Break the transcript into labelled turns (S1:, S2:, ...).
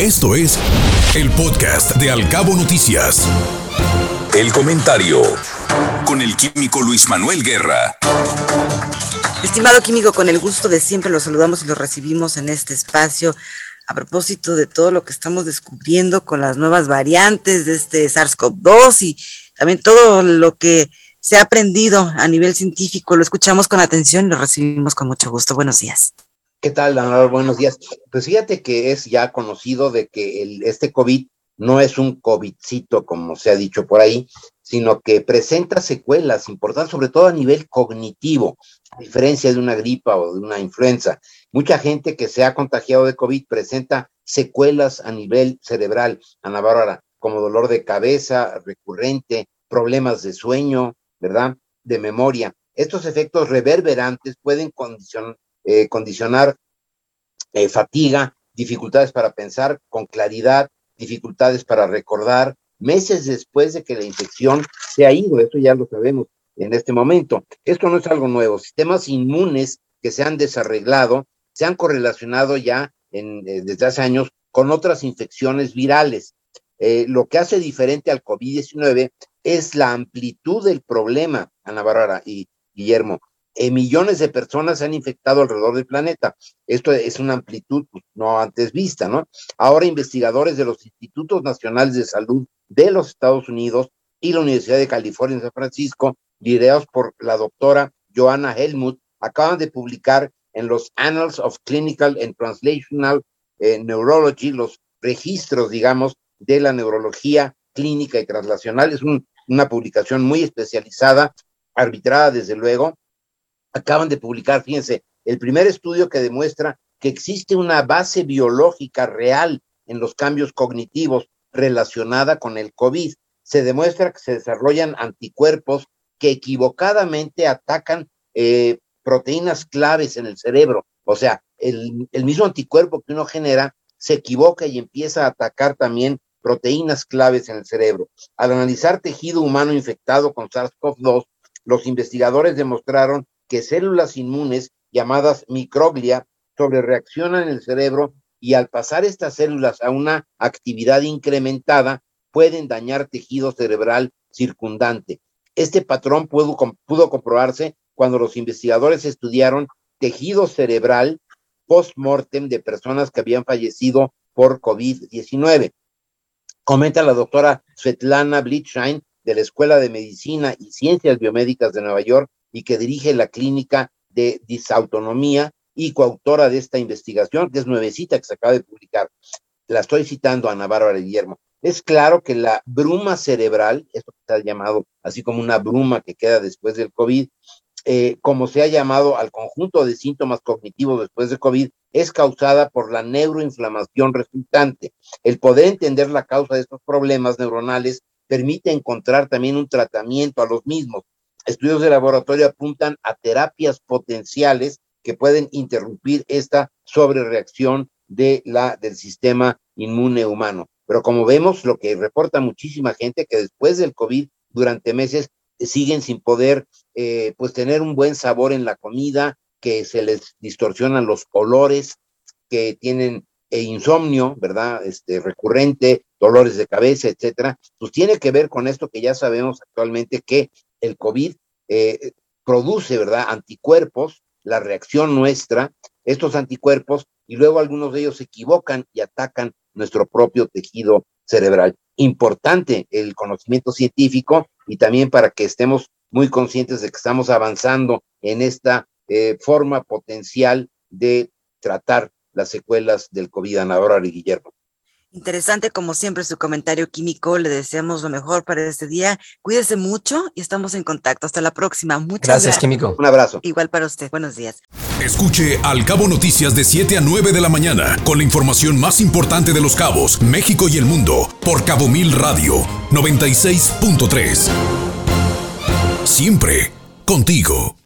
S1: Esto es el podcast de Alcabo Noticias. El comentario con el químico Luis Manuel Guerra.
S2: Estimado químico, con el gusto de siempre los saludamos y los recibimos en este espacio a propósito de todo lo que estamos descubriendo con las nuevas variantes de este SARS-CoV-2 y también todo lo que se ha aprendido a nivel científico. Lo escuchamos con atención y lo recibimos con mucho gusto. Buenos días.
S3: ¿Qué tal, Leonardo? Buenos días. Pues fíjate que es ya conocido de que este COVID no es un COVIDcito, como se ha dicho por ahí, sino que presenta secuelas importantes, sobre todo a nivel cognitivo, a diferencia de una gripa o de una influenza. Mucha gente que se ha contagiado de COVID presenta secuelas a nivel cerebral, Ana Bárbara, como dolor de cabeza recurrente, problemas de sueño, ¿verdad? De memoria. Estos efectos reverberantes pueden condicionar eh, condicionar eh, fatiga, dificultades para pensar con claridad, dificultades para recordar, meses después de que la infección se ha ido, eso ya lo sabemos en este momento. Esto no es algo nuevo, sistemas inmunes que se han desarreglado, se han correlacionado ya en, eh, desde hace años con otras infecciones virales. lo que hace diferente al COVID-19 es la amplitud del problema, Ana Bárbara y Guillermo. Eh, millones de personas se han infectado alrededor del planeta. Esto es una amplitud pues, no antes vista, ¿no? Ahora investigadores de los Institutos Nacionales de Salud de los Estados Unidos y la Universidad de California San Francisco, liderados por la doctora Joanna Helmut, acaban de publicar en los Annals of Clinical and Translational eh, Neurology los registros, digamos, de la neurología clínica y translacional. Es una publicación muy especializada, arbitrada desde luego, acaban de publicar, fíjense, el primer estudio que demuestra que existe una base biológica real en los cambios cognitivos relacionada con el COVID. Se demuestra que se desarrollan anticuerpos que equivocadamente atacan eh, proteínas claves en el cerebro. O sea, el, el mismo anticuerpo que uno genera se equivoca y empieza a atacar también proteínas claves en el cerebro. Al analizar tejido humano infectado con SARS-CoV-2, los investigadores demostraron que células inmunes llamadas microglia sobrereaccionan en el cerebro y al pasar estas células a una actividad incrementada pueden dañar tejido cerebral circundante. Este patrón pudo, comprobarse cuando los investigadores estudiaron tejido cerebral post-mortem de personas que habían fallecido por COVID-19. Comenta la doctora Svetlana Blitzschein de la Escuela de Medicina y Ciencias Biomédicas de Nueva York y que dirige la clínica de disautonomía y coautora de esta investigación, que es nuevecita que se acaba de publicar. La estoy citando a Ana Bárbara Guillermo. Es claro que la bruma cerebral, esto que se ha llamado así como una bruma que queda después del COVID, eh, como se ha llamado al conjunto de síntomas cognitivos después de COVID, es causada por la neuroinflamación resultante. El poder entender la causa de estos problemas neuronales permite encontrar también un tratamiento a los mismos. Estudios de laboratorio apuntan a terapias potenciales que pueden interrumpir esta sobrereacción de la, del sistema inmune humano. Pero como vemos, lo que reporta muchísima gente que después del COVID, durante meses, siguen sin poder eh, pues tener un buen sabor en la comida, que se les distorsionan los olores, que tienen eh, insomnio, ¿verdad? Este recurrente, dolores de cabeza, etcétera. Pues tiene que ver con esto que ya sabemos actualmente que el COVID eh, produce, ¿verdad?, anticuerpos, la reacción nuestra, estos anticuerpos, y luego algunos de ellos se equivocan y atacan nuestro propio tejido cerebral. Importante el conocimiento científico y también para que estemos muy conscientes de que estamos avanzando en esta eh, forma potencial de tratar las secuelas del COVID. Ana Guillermo.
S2: Interesante, como siempre, su comentario químico. Le deseamos lo mejor para este día. Cuídese mucho y estamos en contacto. Hasta la próxima. Muchas gracias.
S3: Gracias, químico. Un abrazo.
S2: Igual para usted. Buenos días.
S1: Escuche Al Cabo Noticias de 7 a 9 de la mañana con la información más importante de los cabos, México y el mundo por Cabo Mil Radio 96.3. Siempre contigo.